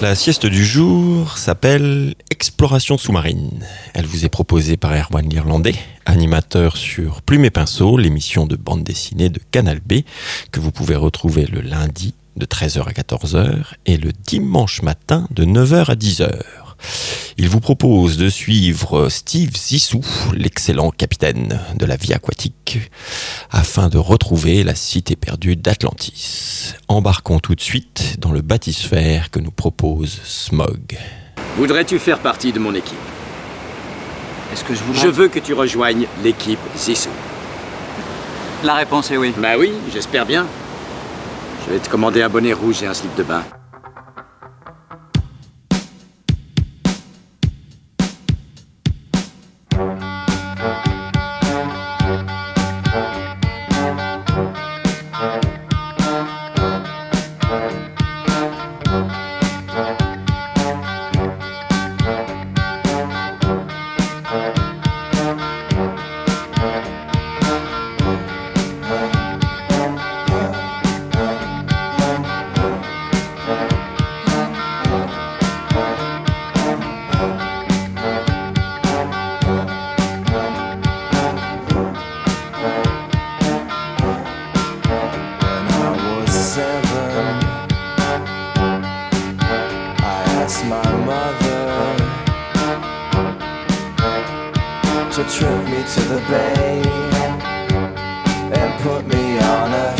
La sieste du jour s'appelle Exploration sous-marine. Elle vous est proposée par Erwan l'Irlandais, animateur sur Plume et Pinceau, l'émission de bande dessinée de Canal B, que vous pouvez retrouver le lundi de 13h à 14h et le dimanche matin de 9h à 10h. Il vous propose de suivre Steve Zissou, l'excellent capitaine de la vie aquatique, afin de retrouver la cité perdue d'Atlantis. Embarquons tout de suite dans le bâtisphère que nous propose Smog. Voudrais-tu faire partie de mon équipe? Est-ce que je voudrais... Je veux que tu rejoignes l'équipe Zissou. La réponse est oui. Bah oui, j'espère bien. Je vais te commander un bonnet rouge et un slip de bain. Trip me to the bay and put me on a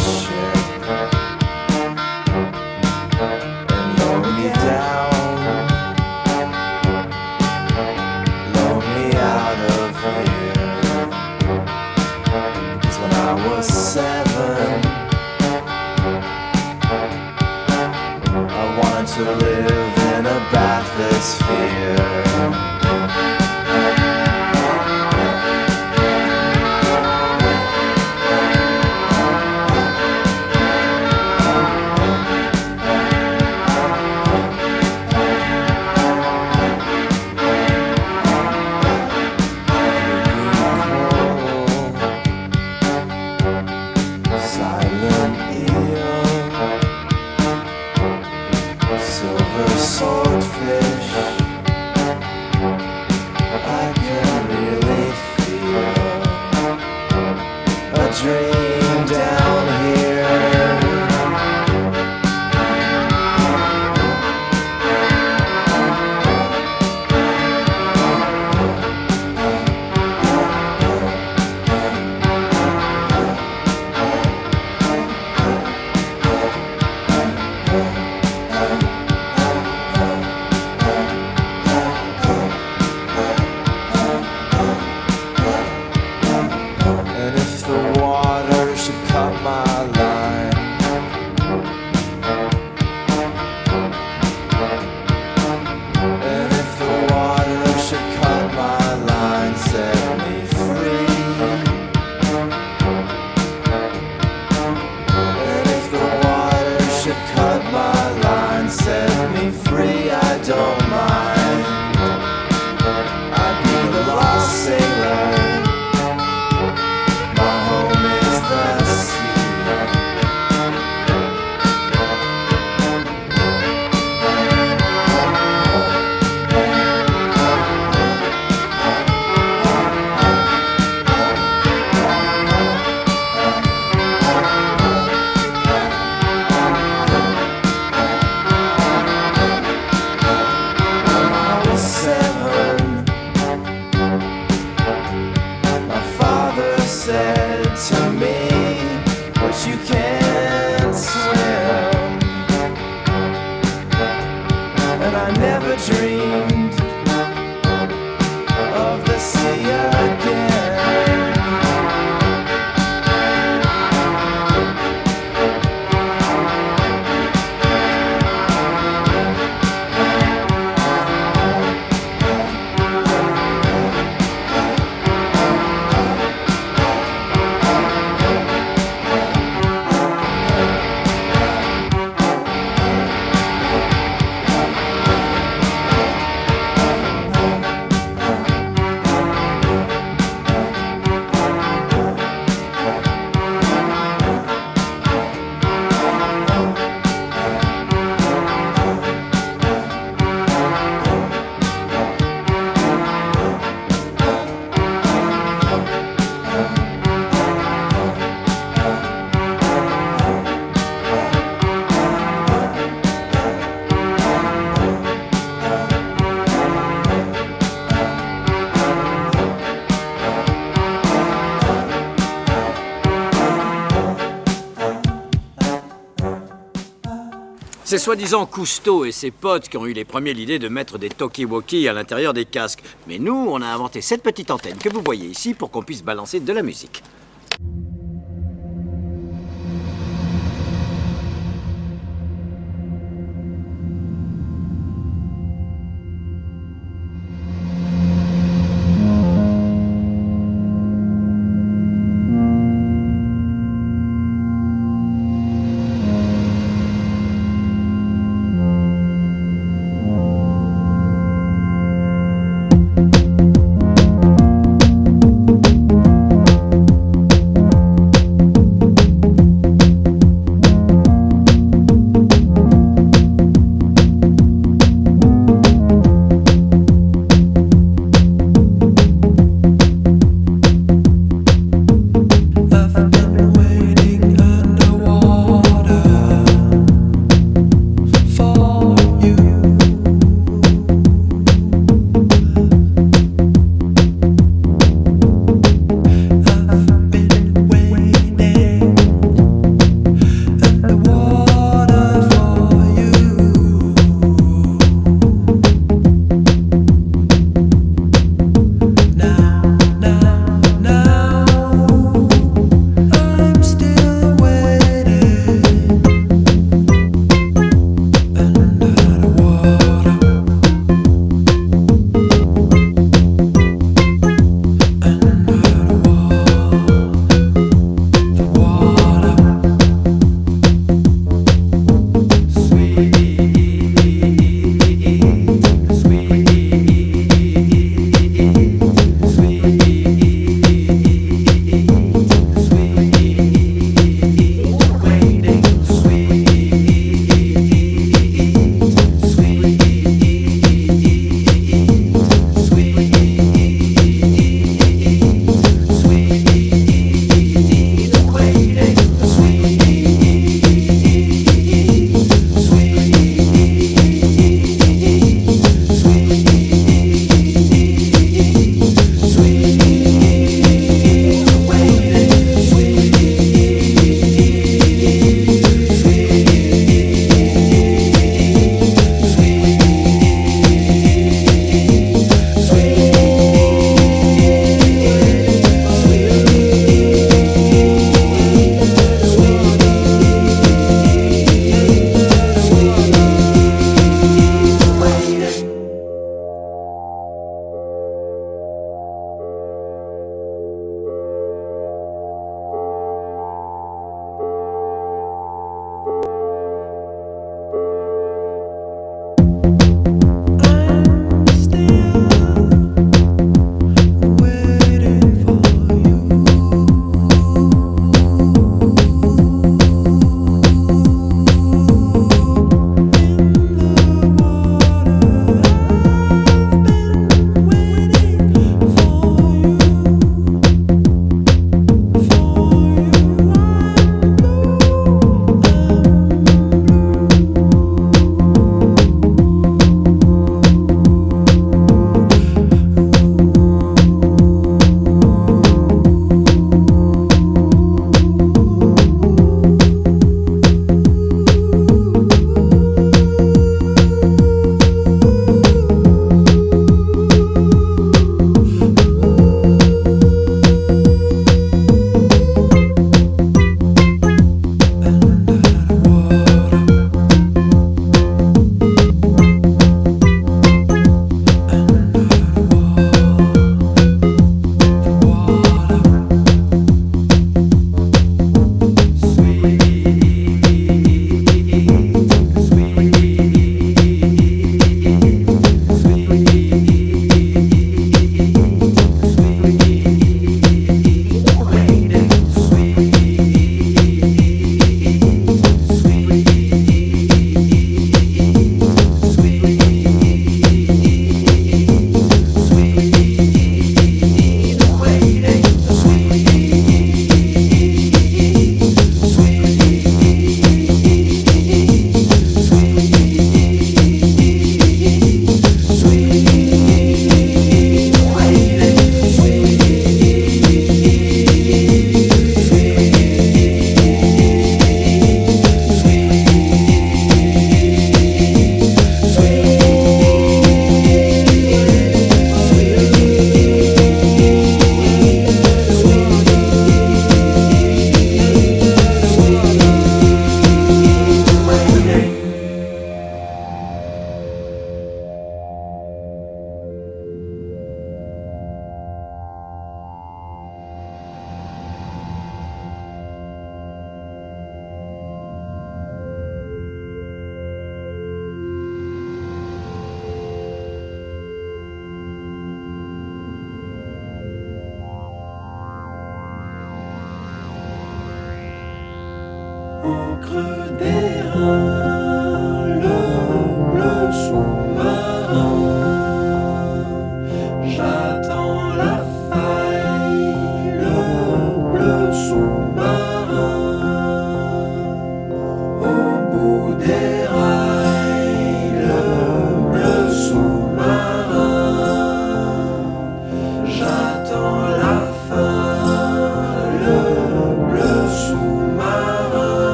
C'est soi-disant Cousteau et ses potes qui ont eu les premiers l'idée de mettre des talkie-walkie à l'intérieur des casques. Mais nous, on a inventé cette petite antenne que vous voyez ici pour qu'on puisse balancer de la musique.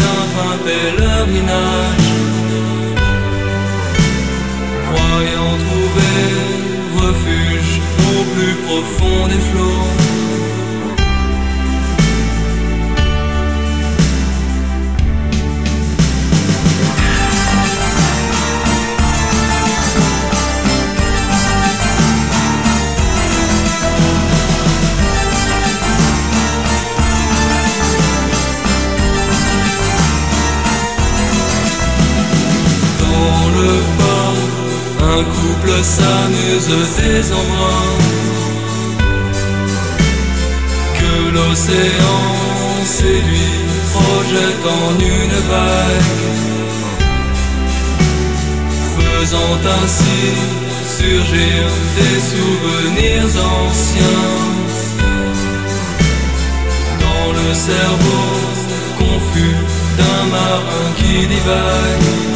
D'un vain pèlerinage. Croyant trouver refuge au plus profond des flots. S'amuse des embruns. Que l'océan séduit, projette en une vague. Faisant ainsi surgir des souvenirs anciens. Dans le cerveau confus d'un marin qui divague.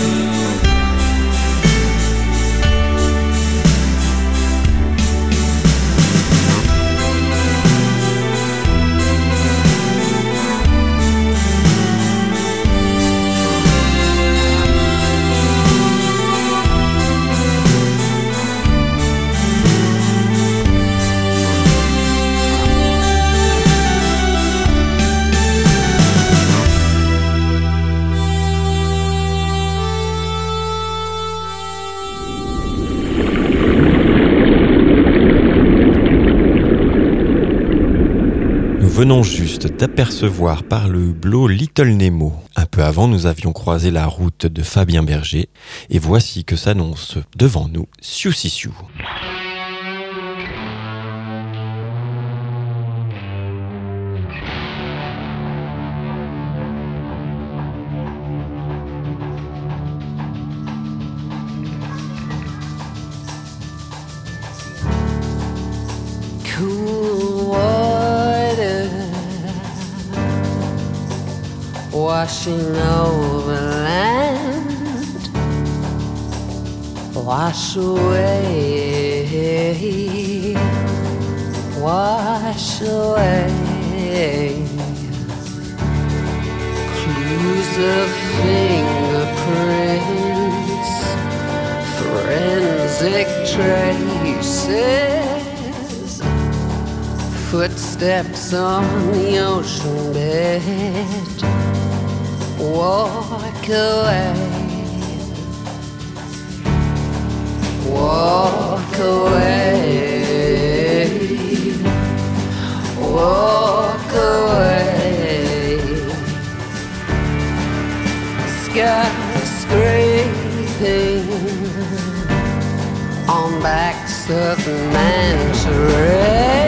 Venons juste d'apercevoir par le hublot Little Nemo. Un peu avant, nous avions croisé la route de Fabien Berger, et voici que s'annonce devant nous Siou washing over land, wash away, wash away. Clues of fingerprints, forensic traces footsteps on the ocean bed. Walk away, walk away, walk away. Skyscraping on backs of ray.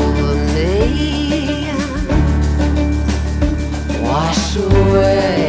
away.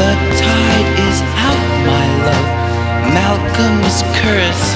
The tide is out, my love. Malcolm's curse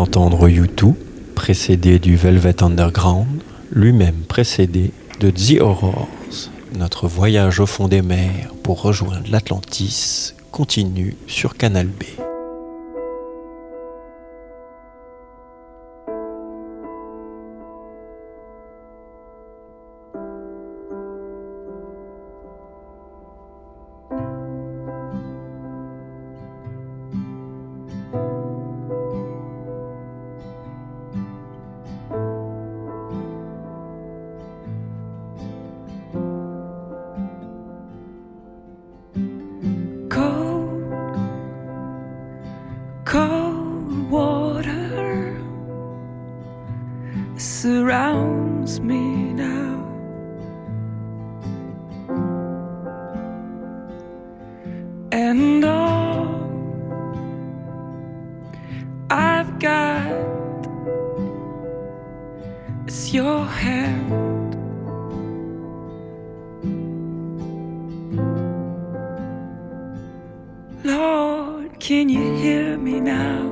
d'entendre U2, précédé du Velvet Underground, lui-même précédé de The Aurors. Notre voyage au fond des mers pour rejoindre l'Atlantis continue sur Canal B. your hand. Lord, can you hear me now?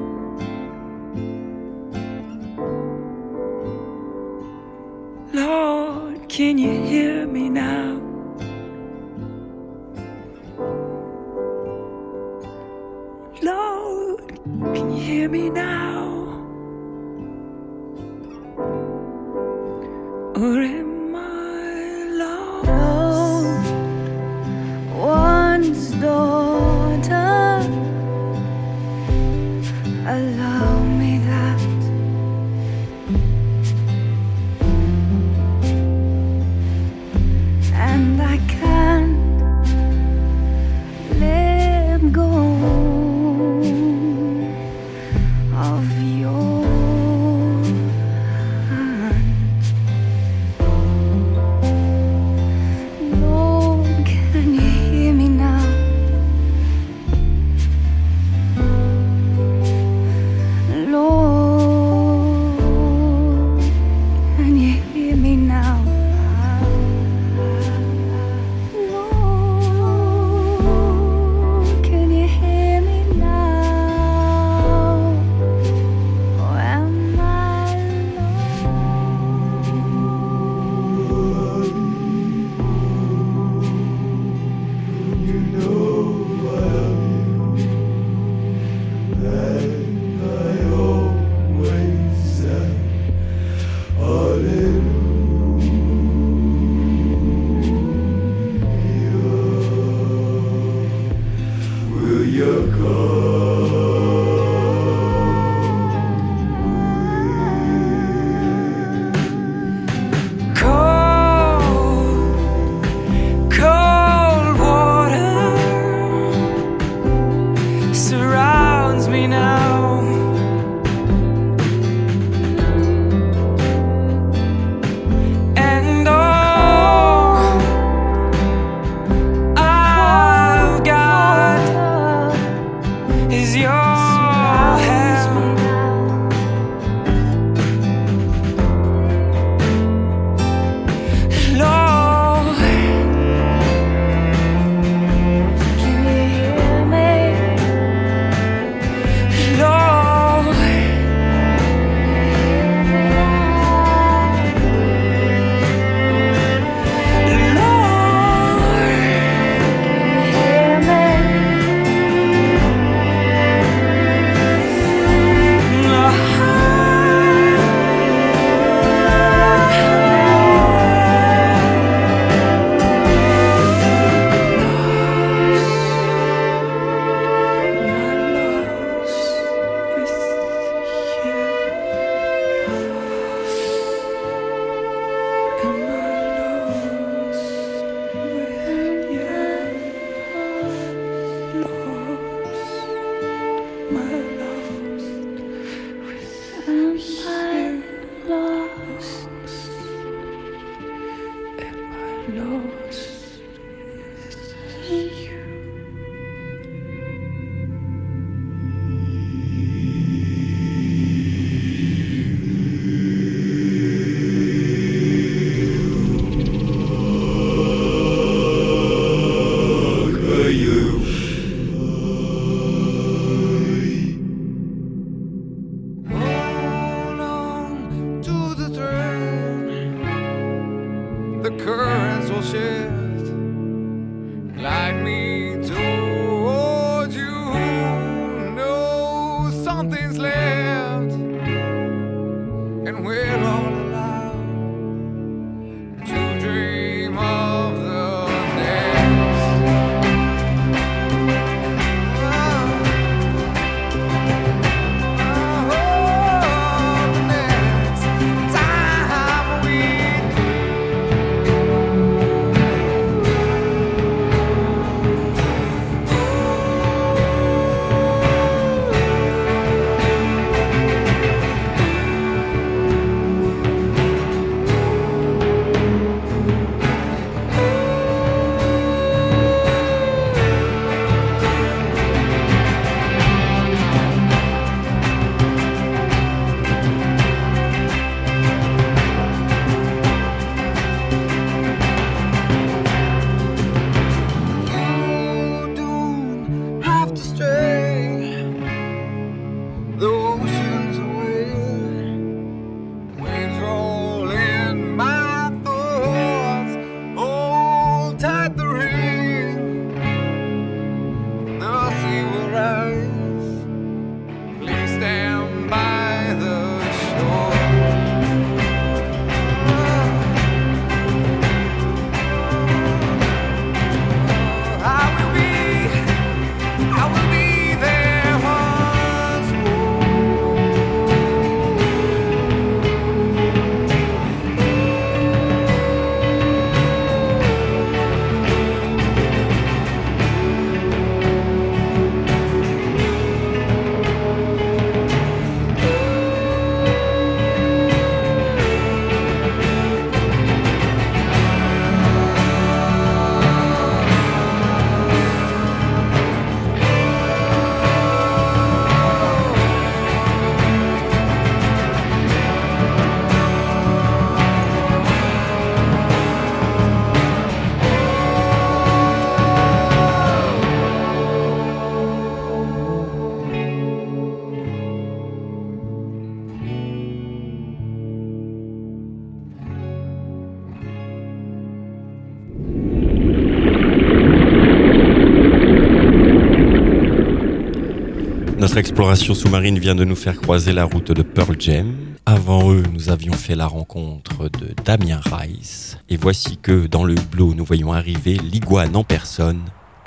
Notre exploration sous-marine vient de nous faire croiser la route de Pearl Jam. Avant eux, nous avions fait la rencontre de Damien Rice. Et voici que dans le hublot, nous voyons arriver l'iguane en personne,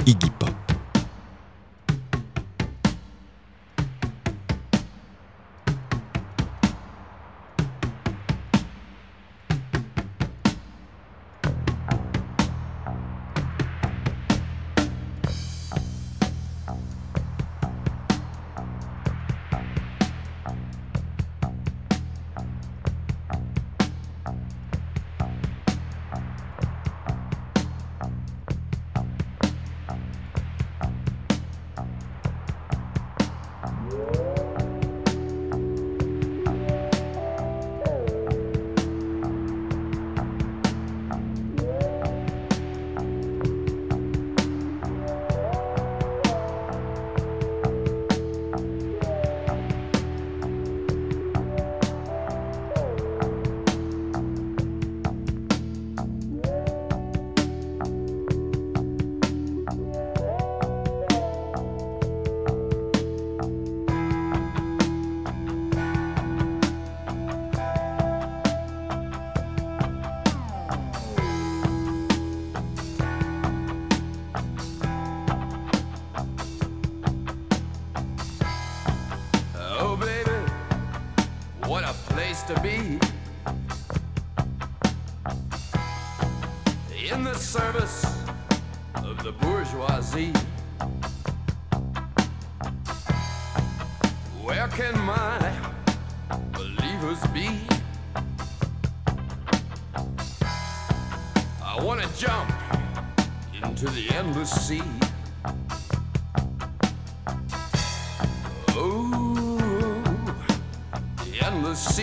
Iggy Pop.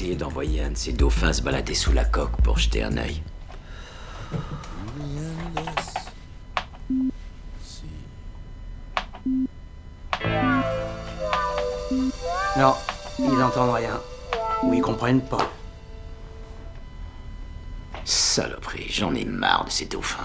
D'envoyer un de ces dauphins se balader sous la coque pour jeter un œil Non, ils n'entendent rien. Ou ils comprennent pas. Saloperie, j'en ai marre de ces dauphins.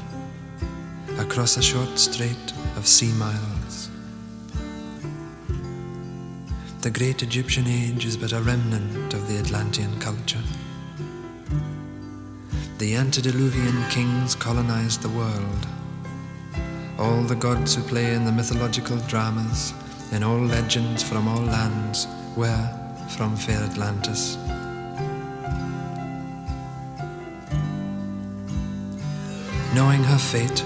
across a short strait of sea miles. The great Egyptian age is but a remnant of the Atlantean culture. The antediluvian kings colonized the world. All the gods who play in the mythological dramas, in all legends from all lands, were from fair Atlantis. Knowing her fate,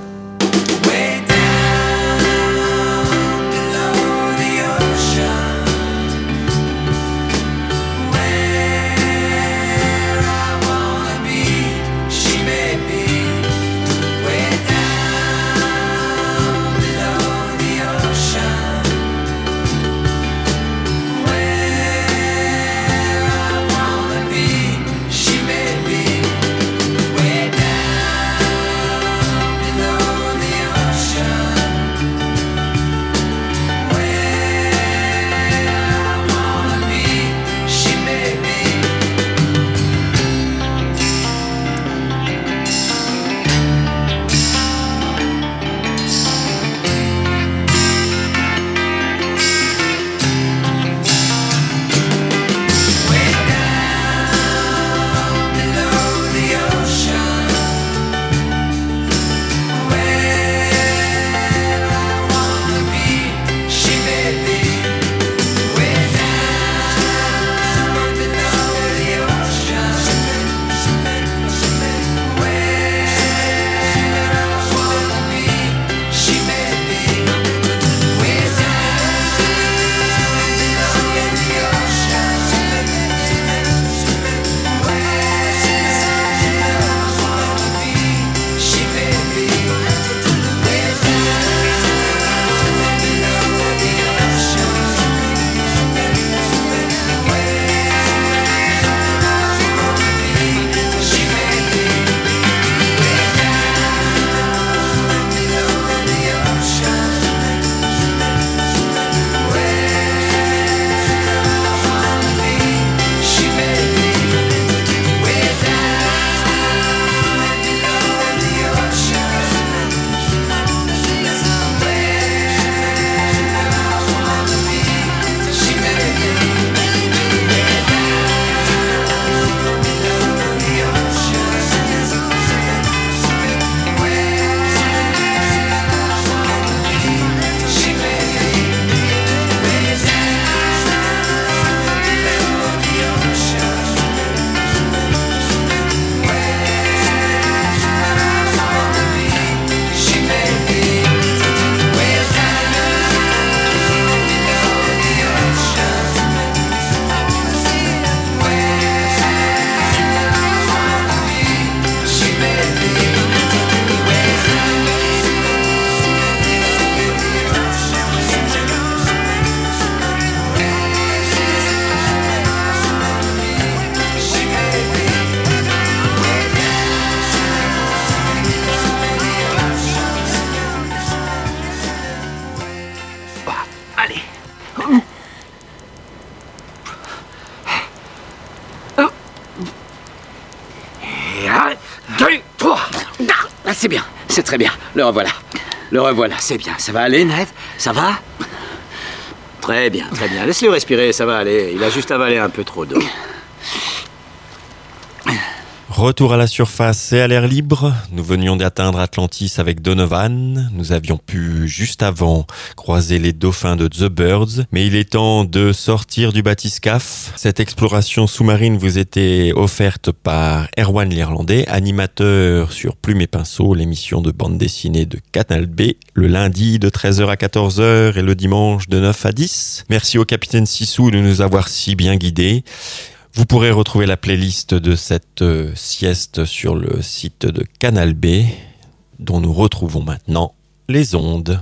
Le revoilà. Le revoilà, c'est bien. Ça va aller, Ned? Ça va? Très bien, très bien. Laisse-le respirer, ça va aller. Il a juste avalé un peu trop d'eau. Retour à la surface et à l'air libre. Nous venions d'atteindre Atlantis avec Donovan. Nous avions pu, juste avant, croiser les dauphins de The Birds. Mais il est temps de sortir du bathyscaphe. Cette exploration sous-marine vous était offerte par Erwan l'Irlandais, animateur sur Plume et Pinceau, l'émission de bande dessinée de Canal B, le lundi de 13h à 14h et le dimanche de 9 à 10. Merci au capitaine Sissou de nous avoir si bien guidés. Vous pourrez retrouver la playlist de cette euh, sieste sur le site de Canal B, dont nous retrouvons maintenant les ondes.